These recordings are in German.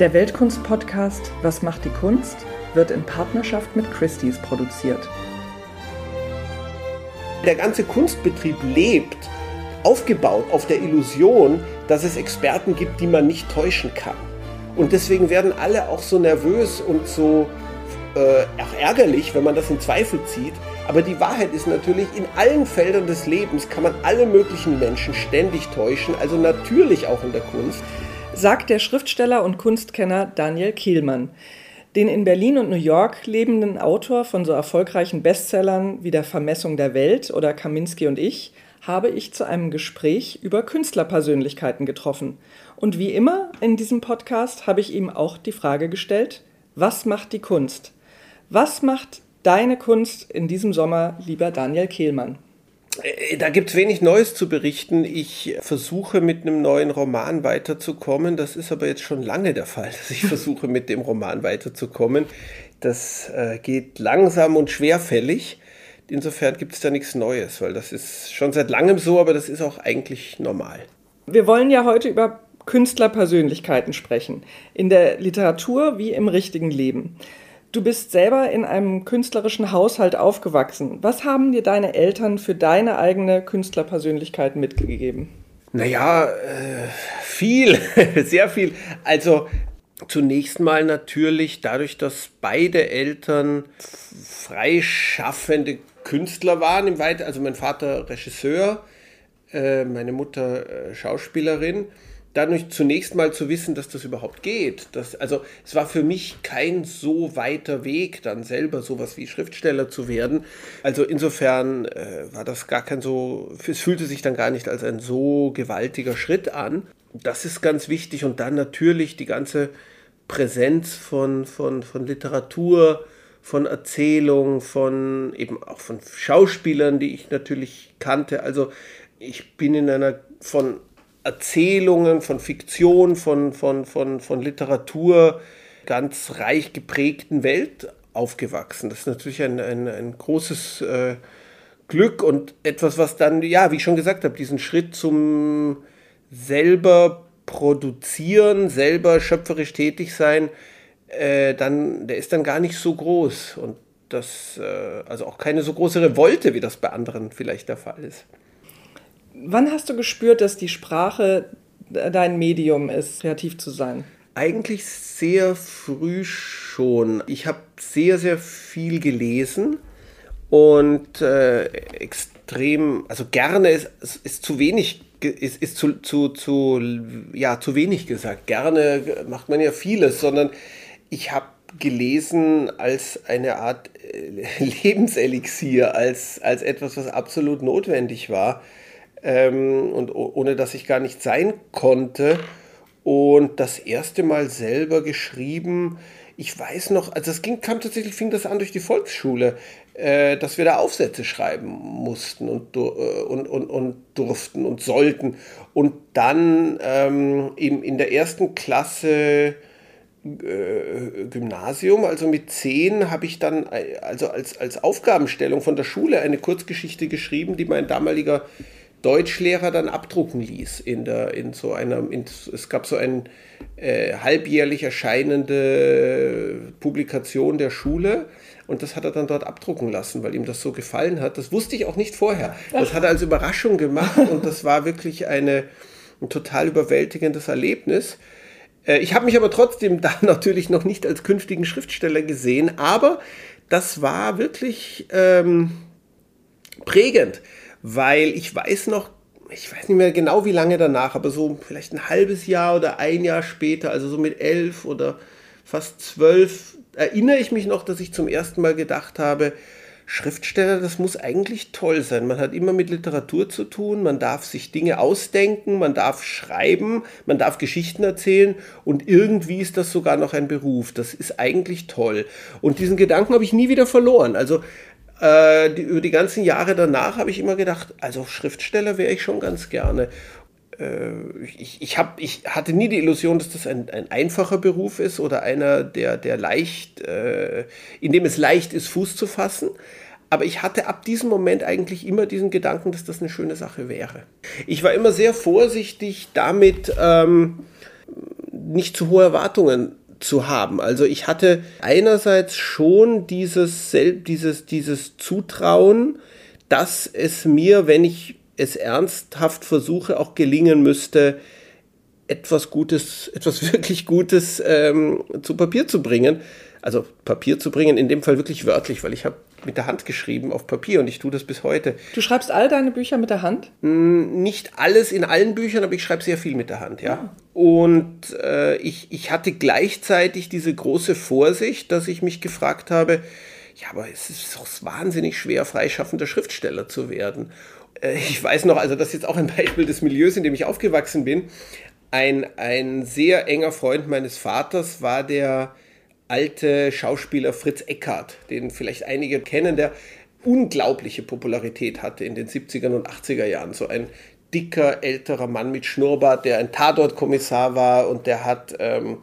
Der Weltkunst-Podcast Was macht die Kunst? wird in Partnerschaft mit Christie's produziert. Der ganze Kunstbetrieb lebt, aufgebaut auf der Illusion, dass es Experten gibt, die man nicht täuschen kann. Und deswegen werden alle auch so nervös und so äh, auch ärgerlich, wenn man das in Zweifel zieht. Aber die Wahrheit ist natürlich, in allen Feldern des Lebens kann man alle möglichen Menschen ständig täuschen, also natürlich auch in der Kunst sagt der Schriftsteller und Kunstkenner Daniel Kielmann. Den in Berlin und New York lebenden Autor von so erfolgreichen Bestsellern wie Der Vermessung der Welt oder Kaminski und ich habe ich zu einem Gespräch über Künstlerpersönlichkeiten getroffen. Und wie immer in diesem Podcast habe ich ihm auch die Frage gestellt, was macht die Kunst? Was macht deine Kunst in diesem Sommer, lieber Daniel Kehlmann? Äh, da gibt es wenig Neues zu berichten. Ich versuche mit einem neuen Roman weiterzukommen. Das ist aber jetzt schon lange der Fall, dass ich versuche mit dem Roman weiterzukommen. Das äh, geht langsam und schwerfällig. Insofern gibt es da nichts Neues, weil das ist schon seit langem so, aber das ist auch eigentlich normal. Wir wollen ja heute über Künstlerpersönlichkeiten sprechen. In der Literatur wie im richtigen Leben. Du bist selber in einem künstlerischen Haushalt aufgewachsen. Was haben dir deine Eltern für deine eigene Künstlerpersönlichkeit mitgegeben? Naja, äh, viel, sehr viel. Also zunächst mal natürlich dadurch, dass beide Eltern freischaffende Künstler waren, im Weit also mein Vater Regisseur, äh, meine Mutter äh, Schauspielerin dadurch zunächst mal zu wissen, dass das überhaupt geht. Das, also es war für mich kein so weiter Weg, dann selber sowas wie Schriftsteller zu werden. Also insofern äh, war das gar kein so, es fühlte sich dann gar nicht als ein so gewaltiger Schritt an. Das ist ganz wichtig und dann natürlich die ganze Präsenz von, von, von Literatur, von Erzählung, von eben auch von Schauspielern, die ich natürlich kannte. Also ich bin in einer von Erzählungen, von Fiktion, von, von, von, von Literatur ganz reich geprägten Welt aufgewachsen. Das ist natürlich ein, ein, ein großes äh, Glück und etwas, was dann, ja, wie ich schon gesagt habe, diesen Schritt zum selber produzieren, selber schöpferisch tätig sein, äh, dann, der ist dann gar nicht so groß. Und das, äh, also auch keine so große Revolte, wie das bei anderen vielleicht der Fall ist. Wann hast du gespürt, dass die Sprache dein Medium ist, kreativ zu sein? Eigentlich sehr früh schon. Ich habe sehr, sehr viel gelesen und äh, extrem, also gerne ist, ist zu wenig, ist, ist zu, zu, zu, ja, zu wenig gesagt. Gerne macht man ja vieles, sondern ich habe gelesen als eine Art äh, Lebenselixier, als, als etwas, was absolut notwendig war ähm, und ohne dass ich gar nicht sein konnte. Und das erste Mal selber geschrieben, ich weiß noch, also das ging, kam tatsächlich, fing das an durch die Volksschule, äh, dass wir da Aufsätze schreiben mussten und, äh, und, und, und durften und sollten. Und dann ähm, in, in der ersten Klasse äh, Gymnasium, also mit zehn, habe ich dann äh, also als, als Aufgabenstellung von der Schule eine Kurzgeschichte geschrieben, die mein damaliger Deutschlehrer dann abdrucken ließ in der in so einer in, es gab so eine äh, halbjährlich erscheinende Publikation der Schule und das hat er dann dort abdrucken lassen, weil ihm das so gefallen hat. Das wusste ich auch nicht vorher. Das hat er als Überraschung gemacht und das war wirklich eine, ein total überwältigendes Erlebnis. Äh, ich habe mich aber trotzdem da natürlich noch nicht als künftigen Schriftsteller gesehen, aber das war wirklich ähm, prägend weil ich weiß noch, ich weiß nicht mehr genau wie lange danach, aber so vielleicht ein halbes Jahr oder ein Jahr später, also so mit elf oder fast zwölf, erinnere ich mich noch, dass ich zum ersten Mal gedacht habe, Schriftsteller, das muss eigentlich toll sein. Man hat immer mit Literatur zu tun, man darf sich Dinge ausdenken, man darf schreiben, man darf Geschichten erzählen und irgendwie ist das sogar noch ein Beruf. Das ist eigentlich toll. Und diesen Gedanken habe ich nie wieder verloren. Also äh, die, über die ganzen Jahre danach habe ich immer gedacht, also Schriftsteller wäre ich schon ganz gerne. Äh, ich, ich, hab, ich hatte nie die Illusion, dass das ein, ein einfacher Beruf ist oder einer, der, der leicht, äh, in dem es leicht ist, Fuß zu fassen. Aber ich hatte ab diesem Moment eigentlich immer diesen Gedanken, dass das eine schöne Sache wäre. Ich war immer sehr vorsichtig damit, ähm, nicht zu hohe Erwartungen zu haben. Also ich hatte einerseits schon dieses, dieses, dieses Zutrauen, dass es mir, wenn ich es ernsthaft versuche, auch gelingen müsste, etwas Gutes, etwas wirklich Gutes ähm, zu Papier zu bringen. Also Papier zu bringen, in dem Fall wirklich wörtlich, weil ich habe mit der Hand geschrieben auf Papier und ich tue das bis heute. Du schreibst all deine Bücher mit der Hand? Nicht alles in allen Büchern, aber ich schreibe sehr viel mit der Hand, ja. Ah. Und äh, ich, ich hatte gleichzeitig diese große Vorsicht, dass ich mich gefragt habe, ja, aber es ist doch wahnsinnig schwer, freischaffender Schriftsteller zu werden. Äh, ich weiß noch, also das ist jetzt auch ein Beispiel des Milieus, in dem ich aufgewachsen bin. Ein, ein sehr enger Freund meines Vaters war der alte Schauspieler Fritz Eckhardt, den vielleicht einige kennen, der unglaubliche Popularität hatte in den 70er und 80er Jahren. So ein dicker, älterer Mann mit Schnurrbart, der ein Tatortkommissar war und der hat ähm,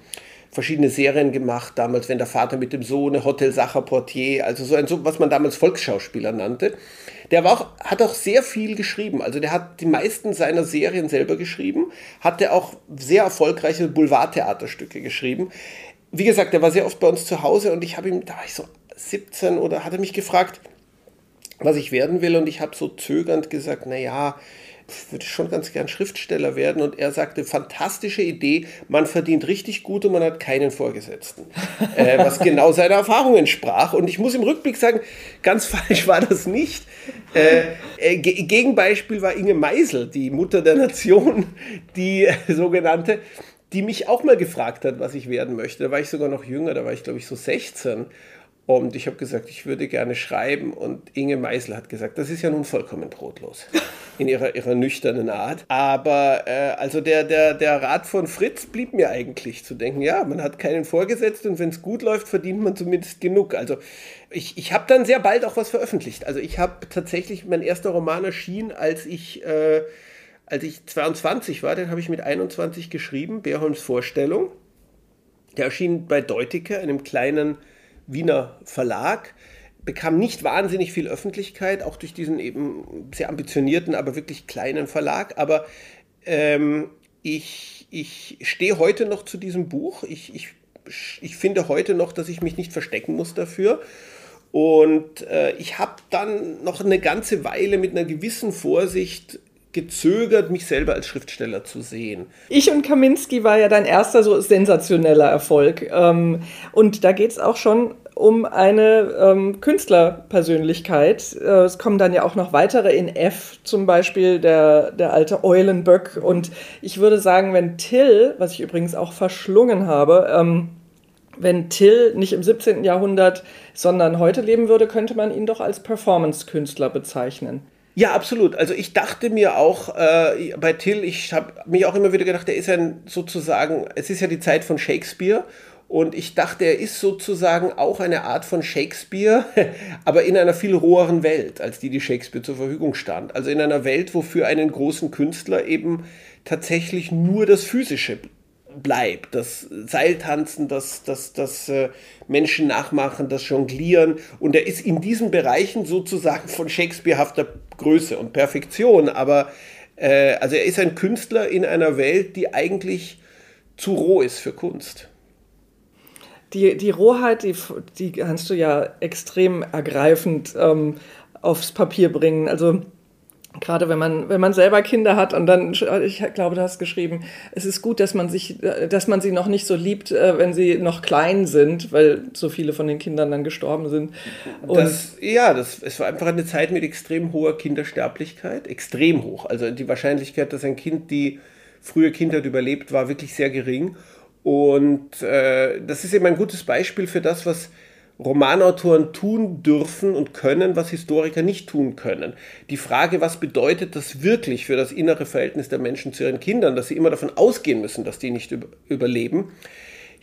verschiedene Serien gemacht, damals, wenn der Vater mit dem Sohn, Hotel Sacher Portier, also so ein, so, was man damals Volksschauspieler nannte. Der war auch, hat auch sehr viel geschrieben. Also der hat die meisten seiner Serien selber geschrieben, hatte auch sehr erfolgreiche Boulevardtheaterstücke geschrieben wie gesagt, der war sehr oft bei uns zu Hause und ich habe ihm, da war ich so 17 oder hat er mich gefragt, was ich werden will und ich habe so zögernd gesagt, naja, würde schon ganz gern Schriftsteller werden und er sagte, fantastische Idee, man verdient richtig gut und man hat keinen Vorgesetzten. äh, was genau seiner Erfahrung entsprach. Und ich muss im Rückblick sagen, ganz falsch war das nicht. Äh, äh, Gegenbeispiel war Inge Meisel, die Mutter der Nation, die äh, sogenannte die mich auch mal gefragt hat, was ich werden möchte. Da war ich sogar noch jünger, da war ich glaube ich so 16. Und ich habe gesagt, ich würde gerne schreiben. Und Inge Meisel hat gesagt, das ist ja nun vollkommen brotlos in ihrer, ihrer nüchternen Art. Aber äh, also der, der, der Rat von Fritz blieb mir eigentlich zu denken, ja, man hat keinen Vorgesetzten und wenn es gut läuft, verdient man zumindest genug. Also ich, ich habe dann sehr bald auch was veröffentlicht. Also ich habe tatsächlich, mein erster Roman erschien, als ich... Äh, als ich 22 war, den habe ich mit 21 geschrieben, Beerholms Vorstellung. Der erschien bei Deutike, einem kleinen Wiener Verlag, bekam nicht wahnsinnig viel Öffentlichkeit, auch durch diesen eben sehr ambitionierten, aber wirklich kleinen Verlag. Aber ähm, ich, ich stehe heute noch zu diesem Buch. Ich, ich, ich finde heute noch, dass ich mich nicht verstecken muss dafür. Und äh, ich habe dann noch eine ganze Weile mit einer gewissen Vorsicht gezögert, mich selber als Schriftsteller zu sehen. Ich und Kaminski war ja dein erster so sensationeller Erfolg. Ähm, und da geht es auch schon um eine ähm, Künstlerpersönlichkeit. Äh, es kommen dann ja auch noch weitere in F, zum Beispiel der, der alte Eulenböck. Und ich würde sagen, wenn Till, was ich übrigens auch verschlungen habe, ähm, wenn Till nicht im 17. Jahrhundert, sondern heute leben würde, könnte man ihn doch als Performance-Künstler bezeichnen. Ja, absolut. Also ich dachte mir auch äh, bei Till, ich habe mich auch immer wieder gedacht, er ist ein sozusagen, es ist ja die Zeit von Shakespeare und ich dachte, er ist sozusagen auch eine Art von Shakespeare, aber in einer viel roheren Welt, als die, die Shakespeare zur Verfügung stand. Also in einer Welt, wo für einen großen Künstler eben tatsächlich nur das Physische bleibt. Das Seiltanzen, das, das, das äh, Menschen nachmachen, das Jonglieren. Und er ist in diesen Bereichen sozusagen von Shakespearehafter Größe und Perfektion. Aber äh, also er ist ein Künstler in einer Welt, die eigentlich zu roh ist für Kunst. Die, die Rohheit, die, die kannst du ja extrem ergreifend ähm, aufs Papier bringen. Also gerade wenn man, wenn man selber Kinder hat und dann, ich glaube, du hast geschrieben, es ist gut, dass man sich, dass man sie noch nicht so liebt, äh, wenn sie noch klein sind, weil so viele von den Kindern dann gestorben sind. Das, ja, das, es war einfach eine Zeit mit extrem hoher Kindersterblichkeit, extrem hoch. Also die Wahrscheinlichkeit, dass ein Kind die frühe Kindheit überlebt, war wirklich sehr gering. Und äh, das ist eben ein gutes Beispiel für das, was Romanautoren tun dürfen und können, was Historiker nicht tun können. Die Frage, was bedeutet das wirklich für das innere Verhältnis der Menschen zu ihren Kindern, dass sie immer davon ausgehen müssen, dass die nicht überleben.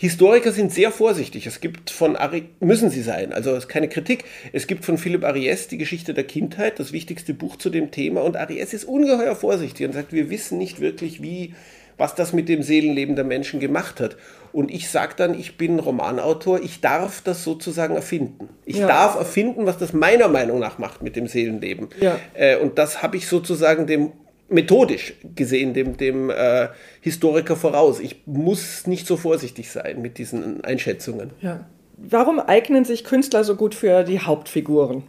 Historiker sind sehr vorsichtig. Es gibt von Ari müssen sie sein, also es ist keine Kritik. Es gibt von Philipp Ariès die Geschichte der Kindheit, das wichtigste Buch zu dem Thema und Ariès ist ungeheuer vorsichtig und sagt, wir wissen nicht wirklich, wie was das mit dem Seelenleben der Menschen gemacht hat. Und ich sage dann, ich bin Romanautor, ich darf das sozusagen erfinden. Ich ja. darf erfinden, was das meiner Meinung nach macht mit dem Seelenleben. Ja. Äh, und das habe ich sozusagen dem methodisch gesehen dem, dem äh, Historiker voraus. Ich muss nicht so vorsichtig sein mit diesen Einschätzungen. Ja. Warum eignen sich Künstler so gut für die Hauptfiguren?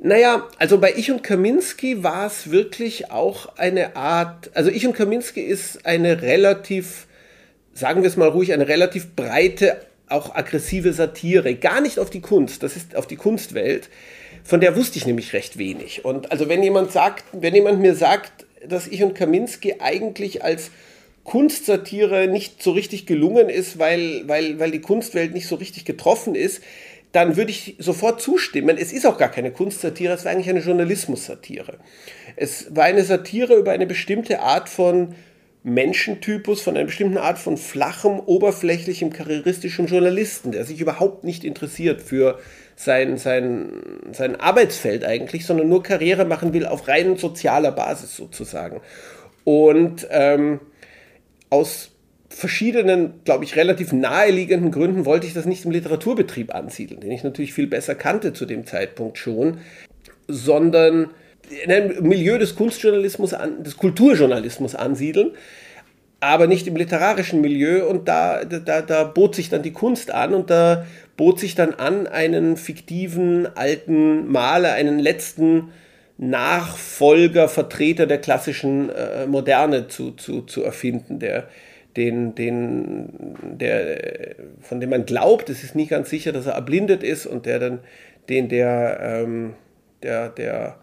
Naja, also bei Ich und Kaminski war es wirklich auch eine Art, also Ich und Kaminski ist eine relativ, sagen wir es mal ruhig, eine relativ breite, auch aggressive Satire. Gar nicht auf die Kunst, das ist auf die Kunstwelt. Von der wusste ich nämlich recht wenig. Und also wenn jemand sagt, wenn jemand mir sagt, dass Ich und Kaminski eigentlich als Kunstsatire nicht so richtig gelungen ist, weil, weil, weil die Kunstwelt nicht so richtig getroffen ist, dann würde ich sofort zustimmen. Es ist auch gar keine Kunstsatire, es war eigentlich eine Journalismussatire. Es war eine Satire über eine bestimmte Art von Menschentypus, von einer bestimmten Art von flachem, oberflächlichem, karrieristischem Journalisten, der sich überhaupt nicht interessiert für sein, sein, sein Arbeitsfeld eigentlich, sondern nur Karriere machen will auf rein sozialer Basis sozusagen. Und ähm, aus verschiedenen, glaube ich, relativ naheliegenden Gründen wollte ich das nicht im Literaturbetrieb ansiedeln, den ich natürlich viel besser kannte zu dem Zeitpunkt schon, sondern in einem Milieu des Kunstjournalismus, des Kulturjournalismus ansiedeln, aber nicht im literarischen Milieu. Und da, da, da bot sich dann die Kunst an und da bot sich dann an, einen fiktiven alten Maler, einen letzten Nachfolger, Vertreter der klassischen äh, Moderne zu, zu, zu erfinden, der, den, den, der, von dem man glaubt, es ist nicht ganz sicher, dass er erblindet ist und der dann, den der, ähm, der, der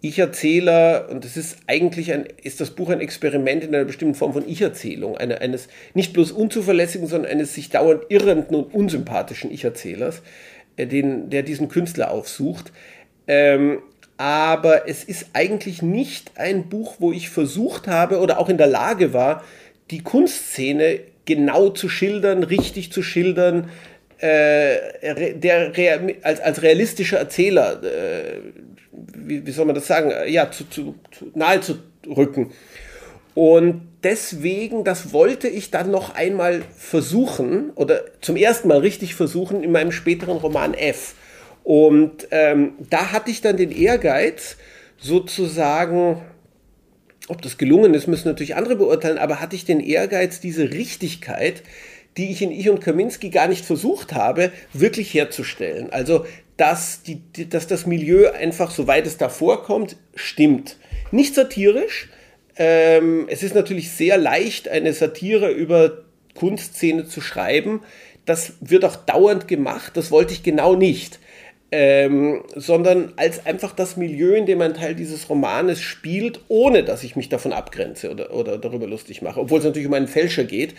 Ich-Erzähler, und das ist eigentlich ein, ist das Buch ein Experiment in einer bestimmten Form von Ich-Erzählung, eine, eines nicht bloß unzuverlässigen, sondern eines sich dauernd irrenden und unsympathischen Ich-Erzählers, äh, der diesen Künstler aufsucht. Ähm, aber es ist eigentlich nicht ein Buch, wo ich versucht habe oder auch in der Lage war, die Kunstszene genau zu schildern, richtig zu schildern, äh, der, als, als realistischer Erzähler, äh, wie, wie, soll man das sagen, ja, zu, zu, zu, nahe zu rücken. Und deswegen, das wollte ich dann noch einmal versuchen oder zum ersten Mal richtig versuchen in meinem späteren Roman F. Und ähm, da hatte ich dann den Ehrgeiz, sozusagen, ob das gelungen ist, müssen natürlich andere beurteilen, aber hatte ich den Ehrgeiz, diese Richtigkeit, die ich in Ich und Kaminski gar nicht versucht habe, wirklich herzustellen. Also, dass, die, dass das Milieu einfach, soweit es da vorkommt, stimmt. Nicht satirisch. Ähm, es ist natürlich sehr leicht, eine Satire über Kunstszene zu schreiben. Das wird auch dauernd gemacht. Das wollte ich genau nicht ähm, sondern als einfach das Milieu, in dem ein Teil dieses Romanes spielt, ohne dass ich mich davon abgrenze oder, oder darüber lustig mache, obwohl es natürlich um einen Fälscher geht.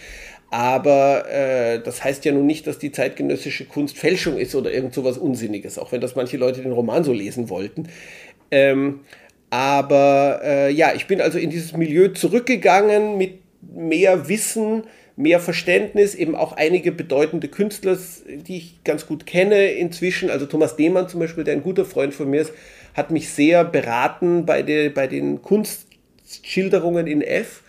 Aber äh, das heißt ja nun nicht, dass die zeitgenössische Kunst Fälschung ist oder irgend sowas Unsinniges, auch wenn das manche Leute den Roman so lesen wollten. Ähm, aber äh, ja, ich bin also in dieses Milieu zurückgegangen mit mehr Wissen, mehr Verständnis, eben auch einige bedeutende Künstler, die ich ganz gut kenne inzwischen. Also Thomas Demann zum Beispiel, der ein guter Freund von mir ist, hat mich sehr beraten bei, der, bei den Kunstschilderungen in F.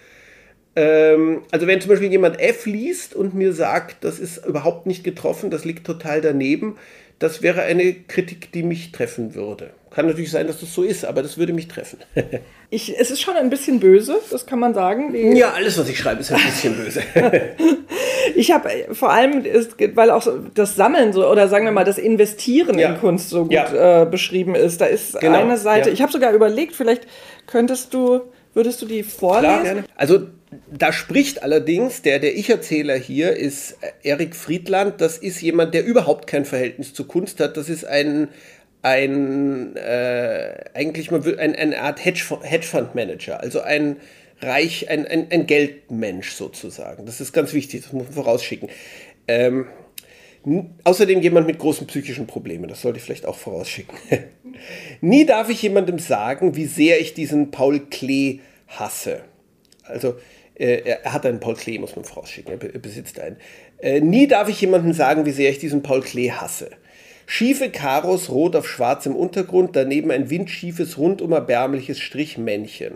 Ähm, also wenn zum Beispiel jemand F liest und mir sagt, das ist überhaupt nicht getroffen, das liegt total daneben, das wäre eine Kritik, die mich treffen würde. Kann natürlich sein, dass das so ist, aber das würde mich treffen. ich, es ist schon ein bisschen böse, das kann man sagen. Die ja, alles, was ich schreibe, ist ein bisschen böse. ich habe äh, vor allem, weil auch das Sammeln so oder sagen wir mal das Investieren ja. in Kunst so gut ja. äh, beschrieben ist. Da ist genau. eine Seite. Ja. Ich habe sogar überlegt, vielleicht könntest du, würdest du die vorlesen? Klar, also da spricht allerdings, der, der Ich-Erzähler hier ist Erik Friedland. Das ist jemand, der überhaupt kein Verhältnis zur Kunst hat. Das ist ein, ein äh, eigentlich mal ein, eine Art Hedgefondsmanager, also ein Reich, ein, ein, ein Geldmensch sozusagen. Das ist ganz wichtig, das muss man vorausschicken. Ähm, außerdem jemand mit großen psychischen Problemen, das sollte ich vielleicht auch vorausschicken. Nie darf ich jemandem sagen, wie sehr ich diesen Paul Klee hasse. Also äh, er hat einen Paul Klee, muss man vorausschicken, er besitzt einen. Äh, nie darf ich jemandem sagen, wie sehr ich diesen Paul Klee hasse. Schiefe Karos rot auf schwarzem Untergrund, daneben ein windschiefes, rundum erbärmliches Strichmännchen.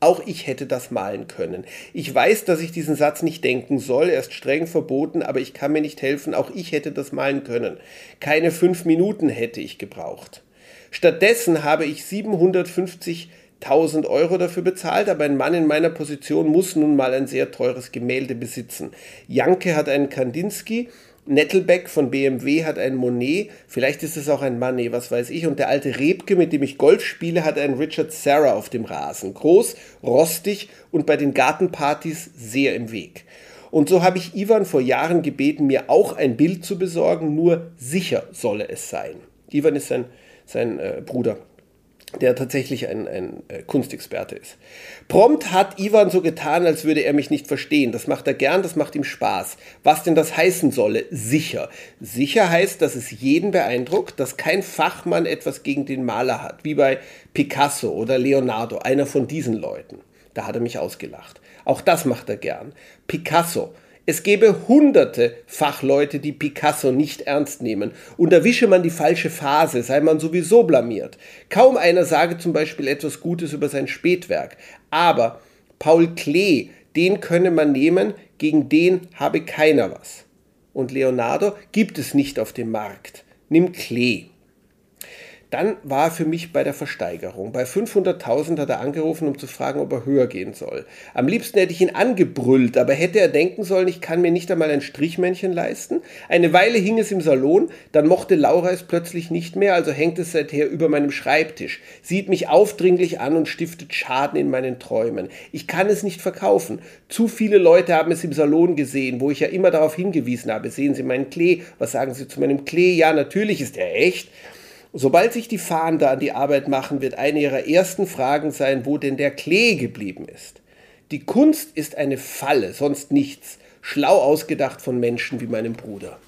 Auch ich hätte das malen können. Ich weiß, dass ich diesen Satz nicht denken soll, er ist streng verboten, aber ich kann mir nicht helfen, auch ich hätte das malen können. Keine fünf Minuten hätte ich gebraucht. Stattdessen habe ich 750 1000 Euro dafür bezahlt, aber ein Mann in meiner Position muss nun mal ein sehr teures Gemälde besitzen. Janke hat einen Kandinsky, Nettelbeck von BMW hat ein Monet, vielleicht ist es auch ein Manet, was weiß ich, und der alte Rebke, mit dem ich Golf spiele, hat einen Richard Serra auf dem Rasen. Groß, rostig und bei den Gartenpartys sehr im Weg. Und so habe ich Ivan vor Jahren gebeten, mir auch ein Bild zu besorgen, nur sicher solle es sein. Ivan ist sein, sein äh, Bruder der tatsächlich ein, ein äh, Kunstexperte ist. Prompt hat Ivan so getan, als würde er mich nicht verstehen. Das macht er gern, das macht ihm Spaß. Was denn das heißen solle? Sicher. Sicher heißt, dass es jeden beeindruckt, dass kein Fachmann etwas gegen den Maler hat, wie bei Picasso oder Leonardo, einer von diesen Leuten. Da hat er mich ausgelacht. Auch das macht er gern. Picasso es gäbe hunderte Fachleute, die Picasso nicht ernst nehmen. Und erwische man die falsche Phase, sei man sowieso blamiert. Kaum einer sage zum Beispiel etwas Gutes über sein Spätwerk. Aber Paul Klee, den könne man nehmen, gegen den habe keiner was. Und Leonardo gibt es nicht auf dem Markt. Nimm Klee. Dann war er für mich bei der Versteigerung. Bei 500.000 hat er angerufen, um zu fragen, ob er höher gehen soll. Am liebsten hätte ich ihn angebrüllt, aber hätte er denken sollen, ich kann mir nicht einmal ein Strichmännchen leisten. Eine Weile hing es im Salon, dann mochte Laura es plötzlich nicht mehr, also hängt es seither über meinem Schreibtisch, sieht mich aufdringlich an und stiftet Schaden in meinen Träumen. Ich kann es nicht verkaufen. Zu viele Leute haben es im Salon gesehen, wo ich ja immer darauf hingewiesen habe. Sehen Sie meinen Klee? Was sagen Sie zu meinem Klee? Ja, natürlich ist er echt. Sobald sich die Fahnder an die Arbeit machen, wird eine ihrer ersten Fragen sein, wo denn der Klee geblieben ist. Die Kunst ist eine Falle, sonst nichts. Schlau ausgedacht von Menschen wie meinem Bruder.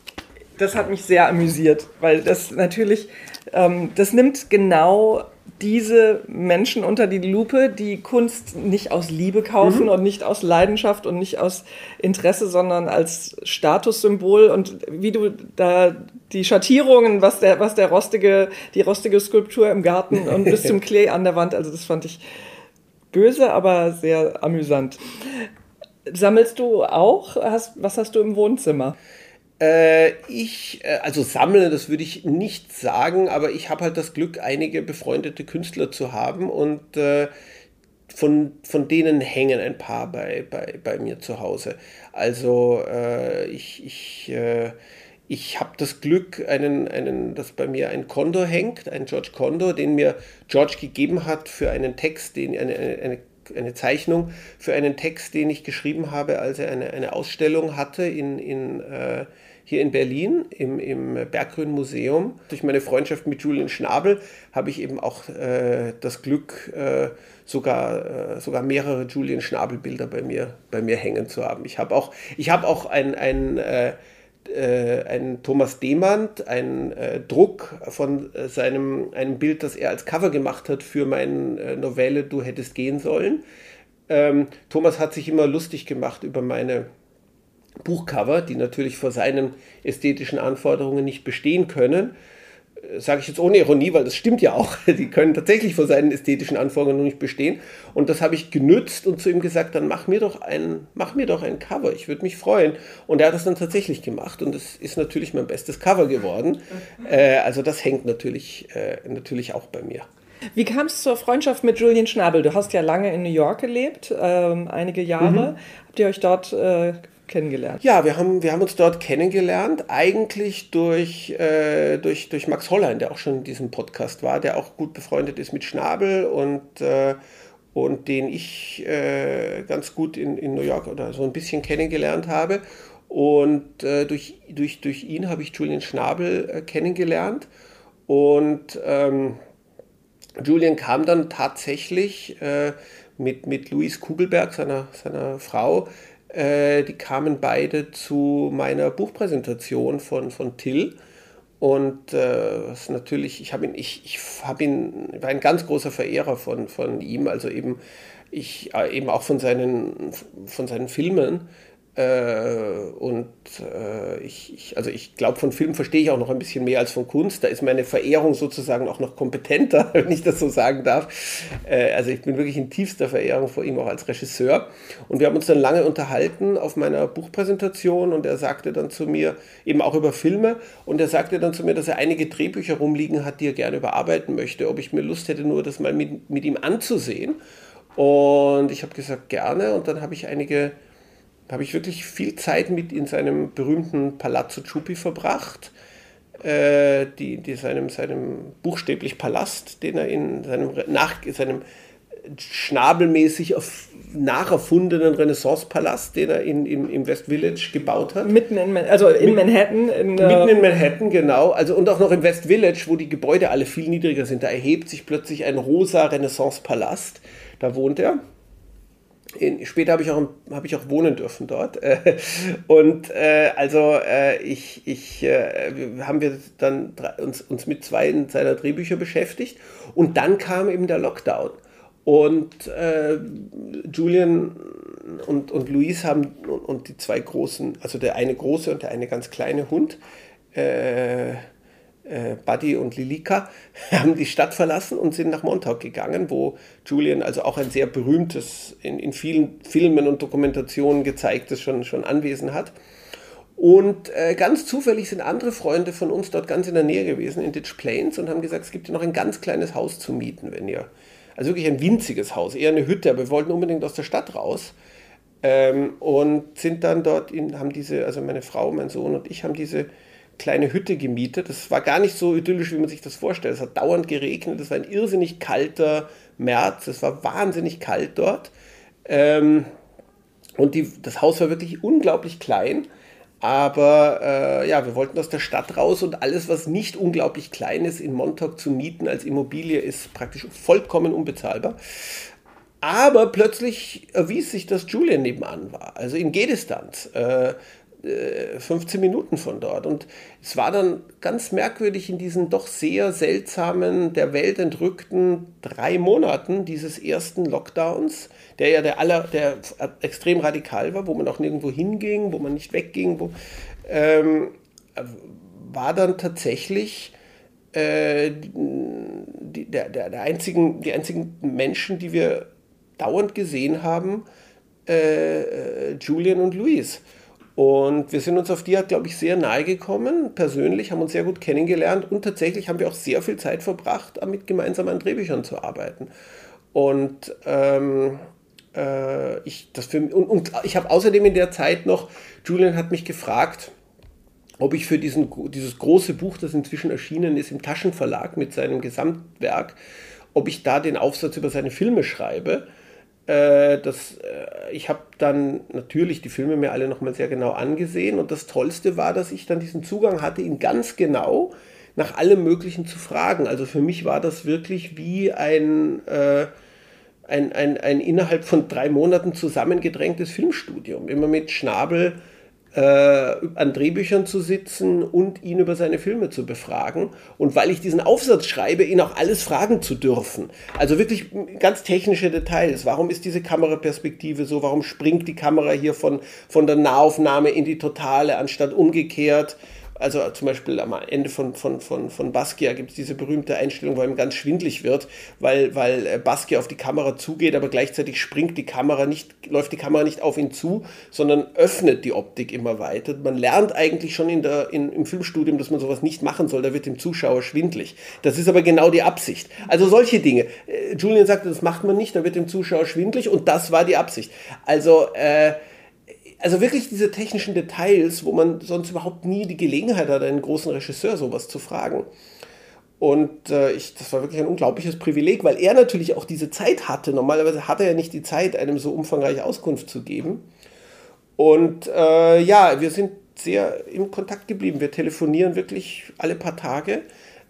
Das hat mich sehr amüsiert, weil das natürlich, ähm, das nimmt genau diese Menschen unter die Lupe, die Kunst nicht aus Liebe kaufen mhm. und nicht aus Leidenschaft und nicht aus Interesse, sondern als Statussymbol. Und wie du da die Schattierungen, was der, was der rostige, die rostige Skulptur im Garten und bis zum Klee an der Wand, also das fand ich böse, aber sehr amüsant. Sammelst du auch? Hast, was hast du im Wohnzimmer? Äh, ich, äh, also sammeln, das würde ich nicht sagen, aber ich habe halt das Glück, einige befreundete Künstler zu haben und äh, von, von denen hängen ein paar bei, bei, bei mir zu Hause. Also äh, ich, ich, äh, ich habe das Glück, einen, einen, dass bei mir ein Condor hängt, ein George Condor, den mir George gegeben hat für einen Text, den, eine, eine, eine Zeichnung für einen Text, den ich geschrieben habe, als er eine, eine Ausstellung hatte in, in äh, hier in Berlin im, im Berggrün Museum. Durch meine Freundschaft mit Julian Schnabel habe ich eben auch äh, das Glück, äh, sogar, äh, sogar mehrere Julian Schnabel-Bilder bei mir, bei mir hängen zu haben. Ich habe auch, ich hab auch ein, ein, äh, äh, ein Thomas Demand, ein äh, Druck von seinem einem Bild, das er als Cover gemacht hat für meine Novelle Du hättest gehen sollen. Ähm, Thomas hat sich immer lustig gemacht über meine Buchcover, die natürlich vor seinen ästhetischen Anforderungen nicht bestehen können. Sage ich jetzt ohne Ironie, weil das stimmt ja auch. Die können tatsächlich vor seinen ästhetischen Anforderungen nicht bestehen. Und das habe ich genützt und zu ihm gesagt, dann mach mir doch ein, mach mir doch ein Cover. Ich würde mich freuen. Und er hat das dann tatsächlich gemacht und es ist natürlich mein bestes Cover geworden. Äh, also das hängt natürlich, äh, natürlich auch bei mir. Wie kam es zur Freundschaft mit Julian Schnabel? Du hast ja lange in New York gelebt, ähm, einige Jahre. Mhm. Habt ihr euch dort äh, kennengelernt? Ja, wir haben, wir haben uns dort kennengelernt, eigentlich durch, äh, durch, durch Max Hollein, der auch schon in diesem Podcast war, der auch gut befreundet ist mit Schnabel und, äh, und den ich äh, ganz gut in, in New York oder so ein bisschen kennengelernt habe. Und äh, durch, durch, durch ihn habe ich Julian Schnabel äh, kennengelernt. Und ähm, Julian kam dann tatsächlich äh, mit, mit Luis Kugelberg, seiner, seiner Frau, äh, die kamen beide zu meiner Buchpräsentation von, von Till. Und äh, was natürlich, ich habe ihn, ich, ich habe ihn, war ein ganz großer Verehrer von, von ihm, also eben ich äh, eben auch von seinen, von seinen Filmen. Äh, und äh, ich, ich, also ich glaube, von Film verstehe ich auch noch ein bisschen mehr als von Kunst. Da ist meine Verehrung sozusagen auch noch kompetenter, wenn ich das so sagen darf. Äh, also ich bin wirklich in tiefster Verehrung vor ihm auch als Regisseur. Und wir haben uns dann lange unterhalten auf meiner Buchpräsentation und er sagte dann zu mir, eben auch über Filme, und er sagte dann zu mir, dass er einige Drehbücher rumliegen hat, die er gerne überarbeiten möchte, ob ich mir Lust hätte, nur das mal mit, mit ihm anzusehen. Und ich habe gesagt, gerne. Und dann habe ich einige habe ich wirklich viel Zeit mit in seinem berühmten Palazzo Ciupi verbracht, äh, die, die seinem, seinem buchstäblich Palast, den er in seinem, nach, seinem schnabelmäßig auf, nacherfundenen Renaissance-Palast, den er in, in, im West Village gebaut hat. Mitten in, also in Mit, Manhattan. In, mitten in Manhattan, genau. Also und auch noch im West Village, wo die Gebäude alle viel niedriger sind. Da erhebt sich plötzlich ein rosa Renaissance-Palast. Da wohnt er. In, später habe ich, auch, hab ich auch wohnen dürfen dort. und äh, also äh, ich, ich äh, haben wir dann uns, uns mit zwei seiner Drehbücher beschäftigt. Und dann kam eben der Lockdown. Und äh, Julian und, und Luis haben und, und, die zwei großen, also der eine große und der eine ganz kleine Hund, äh, äh, Buddy und Lilika haben die Stadt verlassen und sind nach Montauk gegangen, wo Julian, also auch ein sehr berühmtes, in, in vielen Filmen und Dokumentationen gezeigtes, schon, schon Anwesen hat. Und äh, ganz zufällig sind andere Freunde von uns dort ganz in der Nähe gewesen, in Ditch Plains, und haben gesagt, es gibt hier noch ein ganz kleines Haus zu mieten, wenn ihr. Also wirklich ein winziges Haus, eher eine Hütte, aber wir wollten unbedingt aus der Stadt raus. Ähm, und sind dann dort, in, haben diese, also meine Frau, mein Sohn und ich haben diese kleine Hütte gemietet. Das war gar nicht so idyllisch, wie man sich das vorstellt. Es hat dauernd geregnet, es war ein irrsinnig kalter März, es war wahnsinnig kalt dort. Ähm, und die, das Haus war wirklich unglaublich klein. Aber äh, ja, wir wollten aus der Stadt raus und alles, was nicht unglaublich klein ist, in Montauk zu mieten als Immobilie, ist praktisch vollkommen unbezahlbar. Aber plötzlich erwies sich, dass Julian nebenan war, also in Gehdistanz. Äh, 15 äh, Minuten von dort. Und es war dann ganz merkwürdig in diesen doch sehr seltsamen, der Welt entrückten drei Monaten dieses ersten Lockdowns, der ja der aller, der extrem radikal war, wo man auch nirgendwo hinging, wo man nicht wegging, wo, ähm, war dann tatsächlich äh, die, der, der, einzigen, die einzigen Menschen, die wir dauernd gesehen haben, äh, äh Julian und Luis. Und wir sind uns auf die Art, glaube ich, sehr nahe gekommen, persönlich, haben uns sehr gut kennengelernt und tatsächlich haben wir auch sehr viel Zeit verbracht, damit gemeinsam an Drehbüchern zu arbeiten. Und ähm, äh, ich, das für, und, und ich habe außerdem in der Zeit noch, Julian hat mich gefragt, ob ich für diesen, dieses große Buch, das inzwischen erschienen ist im Taschenverlag mit seinem Gesamtwerk, ob ich da den Aufsatz über seine Filme schreibe. Äh, das, äh, ich habe dann natürlich die Filme mir alle nochmal sehr genau angesehen und das Tollste war, dass ich dann diesen Zugang hatte, ihn ganz genau nach allem Möglichen zu fragen. Also für mich war das wirklich wie ein, äh, ein, ein, ein innerhalb von drei Monaten zusammengedrängtes Filmstudium. Immer mit Schnabel äh, an Drehbüchern zu sitzen und ihn über seine Filme zu befragen. Und weil ich diesen Aufsatz schreibe, ihn auch alles fragen zu dürfen. Also wirklich ganz technische Details. Warum ist diese Kameraperspektive so? Warum springt die Kamera hier von, von der Nahaufnahme in die Totale anstatt umgekehrt? Also zum Beispiel am Ende von, von, von, von Basquiat gibt es diese berühmte Einstellung, wo ihm ganz schwindlig wird, weil, weil äh, Basquiat auf die Kamera zugeht, aber gleichzeitig springt die Kamera nicht, läuft die Kamera nicht auf ihn zu, sondern öffnet die Optik immer weiter. Man lernt eigentlich schon in der, in, im Filmstudium, dass man sowas nicht machen soll, da wird dem Zuschauer schwindlig. Das ist aber genau die Absicht. Also solche Dinge. Äh, Julian sagte, das macht man nicht, da wird dem Zuschauer schwindlig und das war die Absicht. Also äh, also wirklich diese technischen Details, wo man sonst überhaupt nie die Gelegenheit hat, einen großen Regisseur sowas zu fragen. Und äh, ich, das war wirklich ein unglaubliches Privileg, weil er natürlich auch diese Zeit hatte. Normalerweise hat er ja nicht die Zeit, einem so umfangreiche Auskunft zu geben. Und äh, ja, wir sind sehr im Kontakt geblieben. Wir telefonieren wirklich alle paar Tage.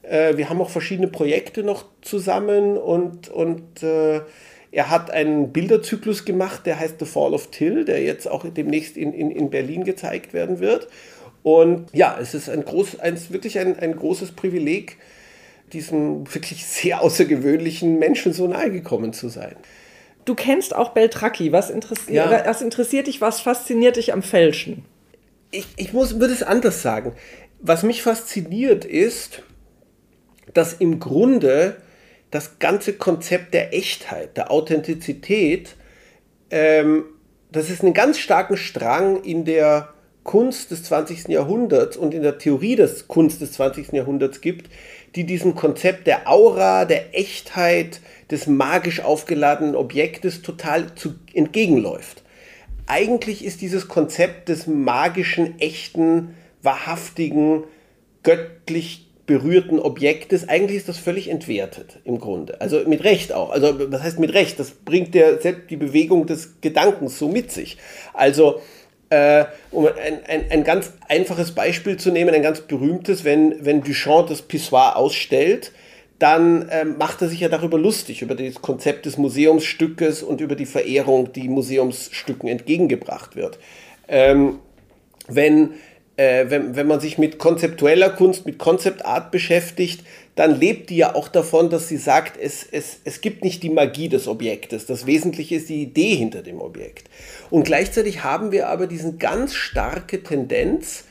Äh, wir haben auch verschiedene Projekte noch zusammen und, und äh, er hat einen Bilderzyklus gemacht, der heißt The Fall of Till, der jetzt auch demnächst in, in, in Berlin gezeigt werden wird. Und ja, es ist ein groß, ein, wirklich ein, ein großes Privileg, diesem wirklich sehr außergewöhnlichen Menschen so nahe gekommen zu sein. du kennst auch Beltracchi. Was, interessi ja. was interessiert dich, was fasziniert dich am Fälschen? Ich, ich muss, würde es anders sagen. Was mich fasziniert ist, dass im Grunde das ganze Konzept der Echtheit, der Authentizität, ähm, dass es einen ganz starken Strang in der Kunst des 20. Jahrhunderts und in der Theorie des Kunst des 20. Jahrhunderts gibt, die diesem Konzept der Aura, der Echtheit, des magisch aufgeladenen Objektes total zu, entgegenläuft. Eigentlich ist dieses Konzept des magischen, echten, wahrhaftigen, göttlich berührten Objektes, eigentlich ist das völlig entwertet im Grunde. Also mit Recht auch. Also was heißt mit Recht? Das bringt ja selbst die Bewegung des Gedankens so mit sich. Also äh, um ein, ein, ein ganz einfaches Beispiel zu nehmen, ein ganz berühmtes, wenn, wenn Duchamp das Pissoir ausstellt, dann ähm, macht er sich ja darüber lustig, über das Konzept des Museumsstückes und über die Verehrung, die Museumsstücken entgegengebracht wird. Ähm, wenn, äh, wenn, wenn man sich mit konzeptueller Kunst, mit Concept Art beschäftigt, dann lebt die ja auch davon, dass sie sagt, es, es, es gibt nicht die Magie des Objektes. Das Wesentliche ist die Idee hinter dem Objekt. Und gleichzeitig haben wir aber diesen ganz starke Tendenz,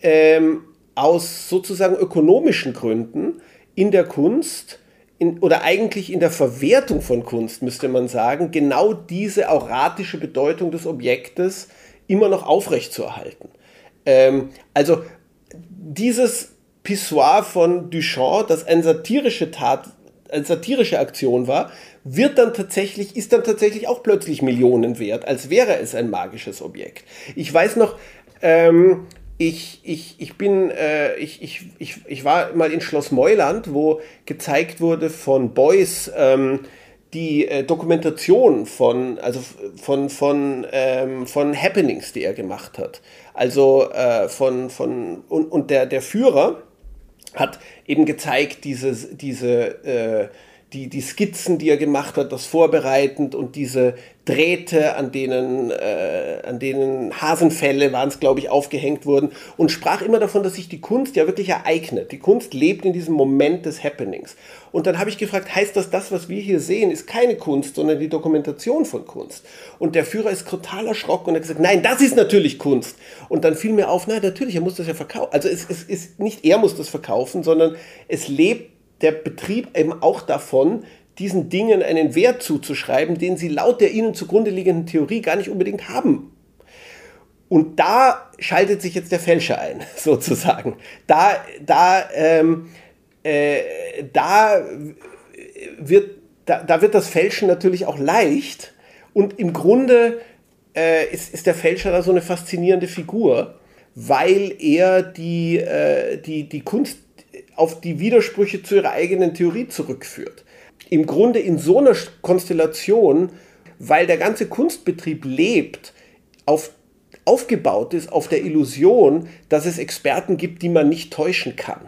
ähm, aus sozusagen ökonomischen Gründen, in der Kunst in, oder eigentlich in der Verwertung von Kunst, müsste man sagen, genau diese auratische Bedeutung des Objektes immer noch aufrechtzuerhalten. Ähm, also dieses Pissoir von Duchamp, das eine satirische Tat, eine satirische Aktion war, wird dann tatsächlich, ist dann tatsächlich auch plötzlich Millionen wert, als wäre es ein magisches Objekt. Ich weiß noch, ähm, ich, ich, ich bin, äh, ich, ich, ich, ich war mal in Schloss Meuland, wo gezeigt wurde von Beuys ähm, die äh, Dokumentation von, also von, von, ähm, von Happenings, die er gemacht hat. Also äh, von, von und, und der, der Führer hat eben gezeigt, dieses, diese, äh, die, die Skizzen, die er gemacht hat, das Vorbereitend und diese Drähte, an denen, äh, an denen Hasenfälle waren es, glaube ich, aufgehängt wurden und sprach immer davon, dass sich die Kunst ja wirklich ereignet. Die Kunst lebt in diesem Moment des Happenings. Und dann habe ich gefragt, heißt das, das, was wir hier sehen, ist keine Kunst, sondern die Dokumentation von Kunst? Und der Führer ist total erschrocken und hat gesagt, nein, das ist natürlich Kunst. Und dann fiel mir auf, nein, natürlich, er muss das ja verkaufen. Also es, es ist nicht er muss das verkaufen, sondern es lebt der Betrieb eben auch davon, diesen Dingen einen Wert zuzuschreiben, den sie laut der ihnen zugrunde liegenden Theorie gar nicht unbedingt haben. Und da schaltet sich jetzt der Fälscher ein, sozusagen. Da, da, ähm, äh, da, wird, da, da wird das Fälschen natürlich auch leicht. Und im Grunde äh, ist, ist der Fälscher da so eine faszinierende Figur, weil er die, äh, die, die Kunst auf die Widersprüche zu ihrer eigenen Theorie zurückführt. Im Grunde in so einer Konstellation, weil der ganze Kunstbetrieb lebt, auf, aufgebaut ist auf der Illusion, dass es Experten gibt, die man nicht täuschen kann.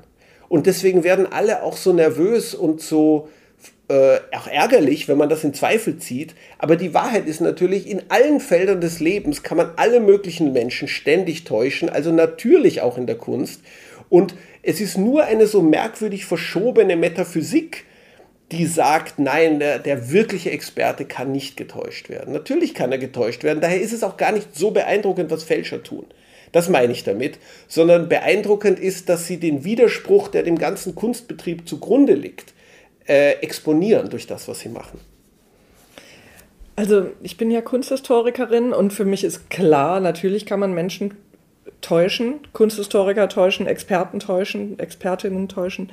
Und deswegen werden alle auch so nervös und so äh, auch ärgerlich, wenn man das in Zweifel zieht. Aber die Wahrheit ist natürlich, in allen Feldern des Lebens kann man alle möglichen Menschen ständig täuschen, also natürlich auch in der Kunst. Und es ist nur eine so merkwürdig verschobene Metaphysik, die sagt, nein, der, der, wirkliche Experte kann nicht getäuscht werden. Natürlich kann er getäuscht werden, daher ist es auch gar nicht so beeindruckend, was Fälscher tun. Das meine ich damit, sondern beeindruckend ist, dass sie den Widerspruch, der dem ganzen Kunstbetrieb zugrunde liegt, äh, exponieren durch das, was sie machen. Also ich bin ja Kunsthistorikerin und für mich ist klar, natürlich kann man Menschen täuschen, Kunsthistoriker täuschen, Experten täuschen, Expertinnen täuschen.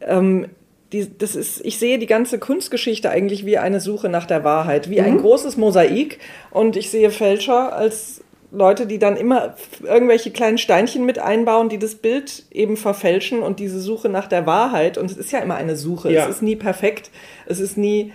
Ähm, die, das ist, ich sehe die ganze Kunstgeschichte eigentlich wie eine Suche nach der Wahrheit, wie mhm. ein großes Mosaik. Und ich sehe Fälscher als Leute, die dann immer irgendwelche kleinen Steinchen mit einbauen, die das Bild eben verfälschen und diese Suche nach der Wahrheit. Und es ist ja immer eine Suche. Ja. Es ist nie perfekt. Es ist nie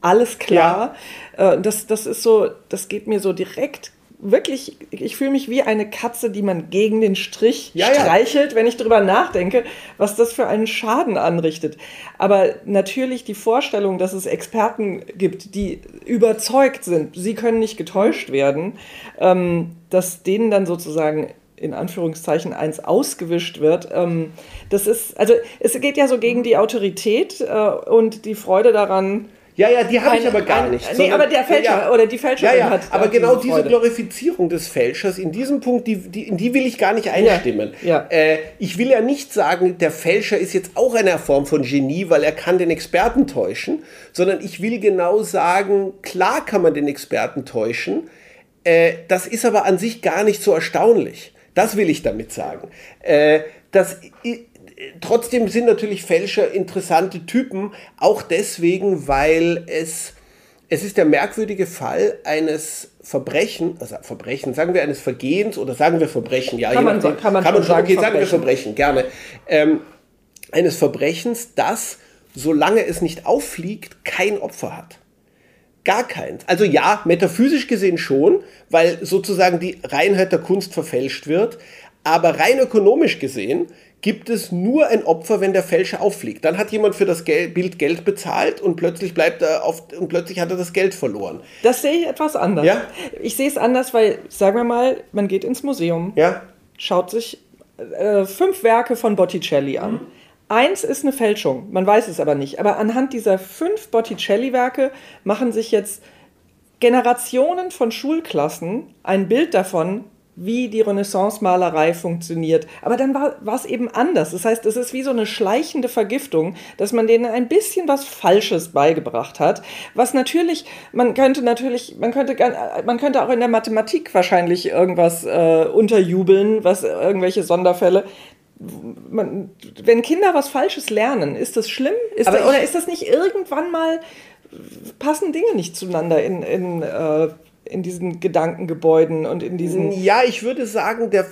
alles klar. Ja. Äh, das, das ist so, das geht mir so direkt wirklich, ich fühle mich wie eine Katze, die man gegen den Strich ja, streichelt, ja. wenn ich darüber nachdenke, was das für einen Schaden anrichtet. Aber natürlich die Vorstellung, dass es Experten gibt, die überzeugt sind, sie können nicht getäuscht werden, ähm, dass denen dann sozusagen in Anführungszeichen eins ausgewischt wird. Ähm, das ist, also es geht ja so gegen die Autorität äh, und die Freude daran, Ja, ja, die habe ich aber gar nicht. Nee, aber der Fälscher ja, oder die Fälscherin ja, ja, hat. Aber genau diese, diese Glorifizierung des Fälschers, in diesem Punkt, die, die, in die will ich gar nicht einstimmen. Ja, äh, ich will ja nicht sagen, der Fälscher ist jetzt auch eine Form von Genie, weil er kann den Experten täuschen, sondern ich will genau sagen, klar kann man den Experten täuschen. Äh, das ist aber an sich gar nicht so erstaunlich. Das will ich damit sagen. Äh, das trotzdem sind natürlich Fälscher interessante Typen, auch deswegen, weil es, es ist der merkwürdige Fall eines Verbrechen, also Verbrechen, sagen wir eines Vergehens oder sagen wir Verbrechen, ja, kann man, nachdem, kann man, kann man schon sagen, okay, sagen wir Verbrechen, gerne, ähm, eines Verbrechens, das, solange es nicht auffliegt, kein Opfer hat. Gar keins. Also ja, metaphysisch gesehen schon, weil sozusagen die Reinheit der Kunst verfälscht wird, aber rein ökonomisch gesehen gibt es nur ein Opfer, wenn der Fälscher auffliegt. Dann hat jemand für das Geld, Bild Geld bezahlt und plötzlich bleibt er auf und plötzlich hat er das Geld verloren. Das sehe ich etwas anders. Ja? Ich sehe es anders, weil, sagen wir mal, man geht ins Museum, ja? schaut sich äh, fünf Werke von Botticelli an. Mhm. Eins ist eine Fälschung, man weiß es aber nicht. Aber anhand dieser fünf Botticelli-Werke machen sich jetzt Generationen von Schulklassen ein Bild davon, wie die Renaissance-Malerei funktioniert. Aber dann war es eben anders. Das heißt, es ist wie so eine schleichende Vergiftung, dass man denen ein bisschen was Falsches beigebracht hat. Was natürlich, man könnte natürlich, man könnte, man könnte auch in der Mathematik wahrscheinlich irgendwas äh, unterjubeln, was irgendwelche Sonderfälle. Man, wenn Kinder was Falsches lernen, ist das schlimm? Ist das, oder ist das nicht irgendwann mal passen Dinge nicht zueinander in, in äh, in diesen Gedankengebäuden und in diesen. Ja, ich würde sagen, der,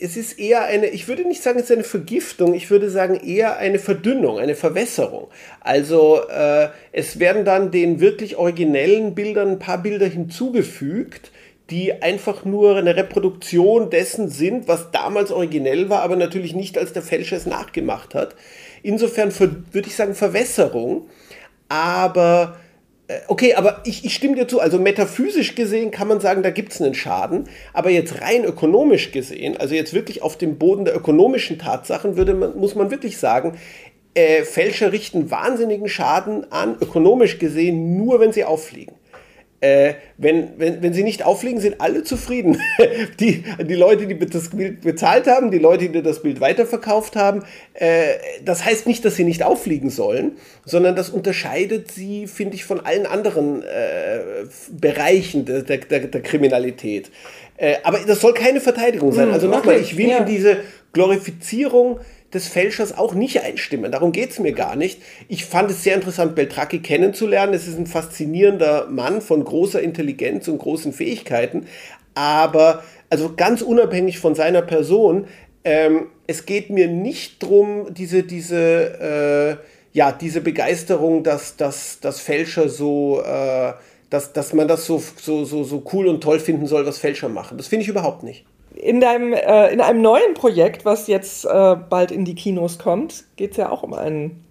es ist eher eine, ich würde nicht sagen, es ist eine Vergiftung, ich würde sagen eher eine Verdünnung, eine Verwässerung. Also äh, es werden dann den wirklich originellen Bildern ein paar Bilder hinzugefügt, die einfach nur eine Reproduktion dessen sind, was damals originell war, aber natürlich nicht als der Fälscher es nachgemacht hat. Insofern würde ich sagen Verwässerung, aber okay, aber ich, ich, stimme dir zu. Also metaphysisch gesehen kann man sagen, da gibt es einen Schaden. Aber jetzt rein ökonomisch gesehen, also jetzt wirklich auf dem Boden der ökonomischen Tatsachen, würde man, muss man wirklich sagen, äh, Fälscher richten wahnsinnigen Schaden an, ökonomisch gesehen, nur wenn sie auffliegen. Äh, wenn, wenn, wenn sie nicht auffliegen, sind alle zufrieden. die, die Leute, die das Bild bezahlt haben, die Leute, die das Bild weiterverkauft haben. Äh, das heißt nicht, dass sie nicht auffliegen sollen, sondern das unterscheidet sie, finde ich, von allen anderen äh, Bereichen der, der, der Kriminalität. Äh, aber das soll keine Verteidigung sein. Hm, also nochmal, ich will ja. in diese Glorifizierung des Fälschers auch nicht einstimmen. Darum geht es mir gar nicht. Ich fand es sehr interessant, Beltracchi kennenzulernen. Es ist ein faszinierender Mann von großer Intelligenz und großen Fähigkeiten. Aber, also ganz unabhängig von seiner Person, ähm, es geht mir nicht darum, diese, diese, äh, ja, diese Begeisterung, dass, dass, dass Fälscher so, äh, dass, dass man das so, so, so, so cool und toll finden soll, was Fälscher machen. Das finde ich überhaupt nicht in, deinem, äh, in einem neuen Projekt, was jetzt äh, bald in die Kinos kommt, geht es ja auch um einen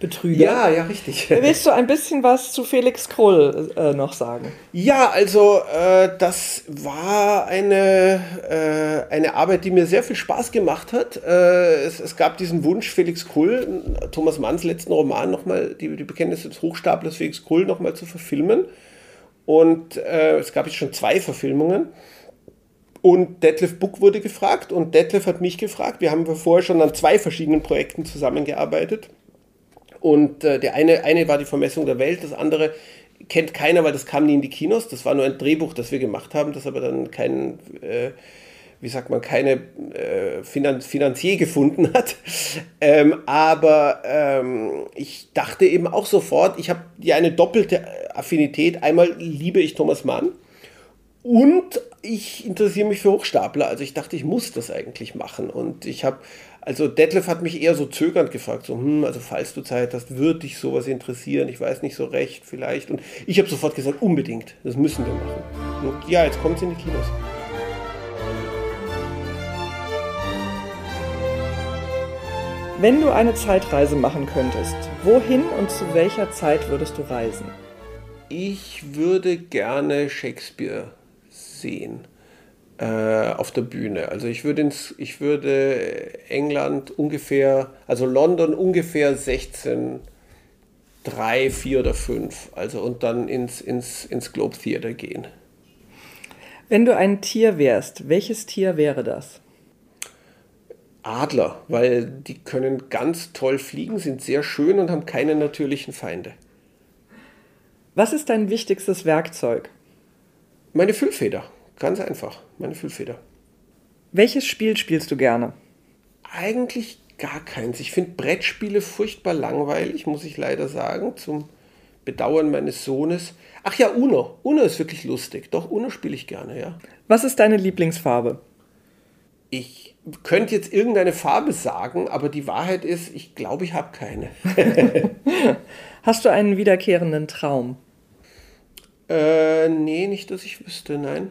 Betrüger. Ja, ja, richtig. Willst du ein bisschen was zu Felix Krull äh, noch sagen? Ja, also äh, das war eine, äh, eine Arbeit, die mir sehr viel Spaß gemacht hat. Äh, es, es, gab diesen Wunsch, Felix Krull, Thomas Manns letzten Roman nochmal, die, die Bekenntnisse des Hochstaplers Felix Krull nochmal zu verfilmen. Und es gab jetzt schon zwei Verfilmungen. Und Detlef Buck wurde gefragt und Detlef hat mich gefragt. Wir haben vorher schon an zwei verschiedenen Projekten zusammengearbeitet. Und äh, der eine, eine war die Vermessung der Welt, das andere kennt keiner, weil das kam nie in die Kinos. Das war nur ein Drehbuch, das wir gemacht haben, das aber dann kein, äh, wie sagt man, keine äh, Finan Finanzier gefunden hat. ähm, aber ähm, ich dachte eben auch sofort, ich habe ja eine doppelte Affinität. Einmal liebe ich Thomas Mann und ich interessiere mich für Hochstapler. Also ich dachte, ich muss das eigentlich machen. Und ich habe, also Detlef hat mich eher so zögernd gefragt, so, hm, also falls du Zeit hast, würde dich sowas interessieren? Ich weiß nicht so recht, vielleicht. Und ich habe sofort gesagt, unbedingt, das müssen wir machen. Und ja, jetzt kommt es in die Kinos. Wenn du eine Zeitreise machen könntest, wohin und zu welcher Zeit würdest du reisen? Ich würde gerne Shakespeare sehen äh, auf der Bühne. Also ich würde, ins, ich würde England ungefähr, also London ungefähr 16, drei, vier oder fünf. Also und dann ins, ins, ins Globe Theater gehen. Wenn du ein Tier wärst, welches Tier wäre das? Adler, weil die können ganz toll fliegen, sind sehr schön und haben keine natürlichen Feinde. Was ist dein wichtigstes Werkzeug? Meine Füllfeder, ganz einfach, meine Füllfeder. Welches Spiel spielst du gerne? Eigentlich gar keins. Ich finde Brettspiele furchtbar langweilig, muss ich leider sagen, zum Bedauern meines Sohnes. Ach ja, Uno. Uno ist wirklich lustig. Doch, Uno spiele ich gerne, ja. Was ist deine Lieblingsfarbe? Ich könnte jetzt irgendeine Farbe sagen, aber die Wahrheit ist, ich glaube, ich habe keine. Hast du einen wiederkehrenden Traum? Äh, nee, nicht, dass ich wüsste, nein.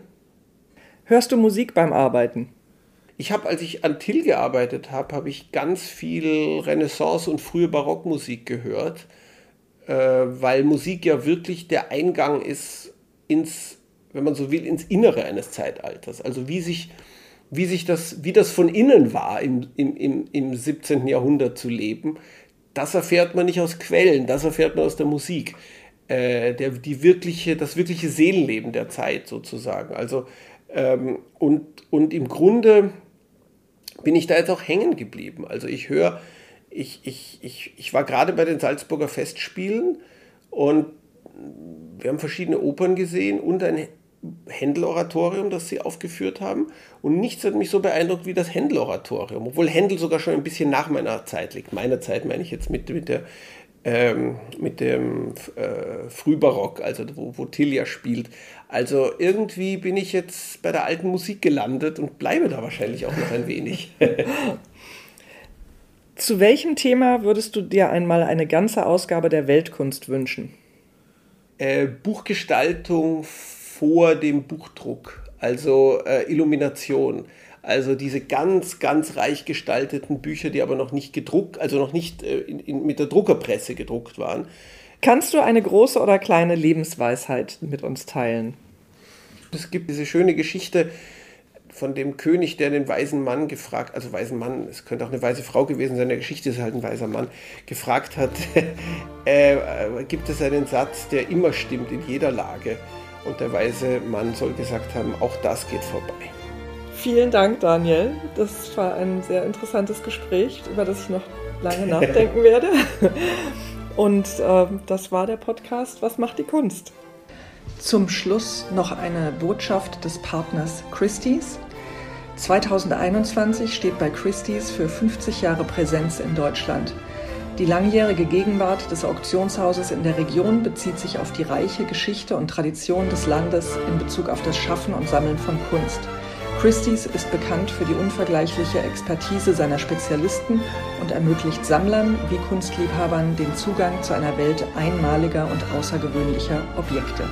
Hörst du Musik beim Arbeiten? Ich habe, als ich an Till gearbeitet habe, habe ich ganz viel Renaissance und frühe Barockmusik gehört, äh, weil Musik ja wirklich der Eingang ist ins, wenn man so will, ins Innere eines Zeitalters. Also wie sich, wie sich das, wie das von innen war, im, im, im, im 17. Jahrhundert zu leben, das erfährt man nicht aus Quellen, das erfährt man aus der Musik. Äh, der, die wirkliche, das wirkliche Seelenleben der Zeit sozusagen. Also ähm, und, und im Grunde bin ich da jetzt auch hängen geblieben. Also ich höre, ich, ich, ich, ich war gerade bei den Salzburger Festspielen und wir haben verschiedene Opern gesehen und ein Händel-Oratorium, das sie aufgeführt haben. Und nichts hat mich so beeindruckt wie das Händel-Oratorium, obwohl Händel sogar schon ein bisschen nach meiner Zeit liegt. Meiner Zeit meine ich jetzt mit, mit, der, ähm, mit dem äh, Frühbarock, also wo, wo Tilia spielt. Also irgendwie bin ich jetzt bei der alten Musik gelandet und bleibe da wahrscheinlich auch noch ein wenig. Zu welchem Thema würdest du dir einmal eine ganze Ausgabe der Weltkunst wünschen? Äh, Buchgestaltung vor dem Buchdruck, also äh, Illumination. Also diese ganz, ganz reich gestalteten Bücher, die aber noch nicht gedruckt, also noch nicht äh, in, in, mit der Druckerpresse gedruckt waren. Kannst du eine große oder kleine Lebensweisheit mit uns teilen? Es gibt diese schöne Geschichte von dem König, der den weisen Mann gefragt, also weisen Mann, es könnte auch eine weise Frau gewesen sein, der Geschichte ist halt ein weiser Mann, gefragt hat, äh, gibt es einen Satz, der immer stimmt in jeder Lage? Und der weise Mann soll gesagt haben, auch das geht vorbei. Vielen Dank, Daniel. Das war ein sehr interessantes Gespräch, über das ich noch lange nachdenken werde. Und äh, das war der Podcast Was macht die Kunst? Zum Schluss noch eine Botschaft des Partners Christie's. 2021 steht bei Christie's für 50 Jahre Präsenz in Deutschland. Die langjährige Gegenwart des Auktionshauses in der Region bezieht sich auf die reiche Geschichte und Tradition des Landes in Bezug auf das Schaffen und Sammeln von Kunst. Christie's ist bekannt für die unvergleichliche Expertise seiner Spezialisten und ermöglicht Sammlern wie Kunstliebhabern den Zugang zu einer Welt einmaliger und außergewöhnlicher Objekte.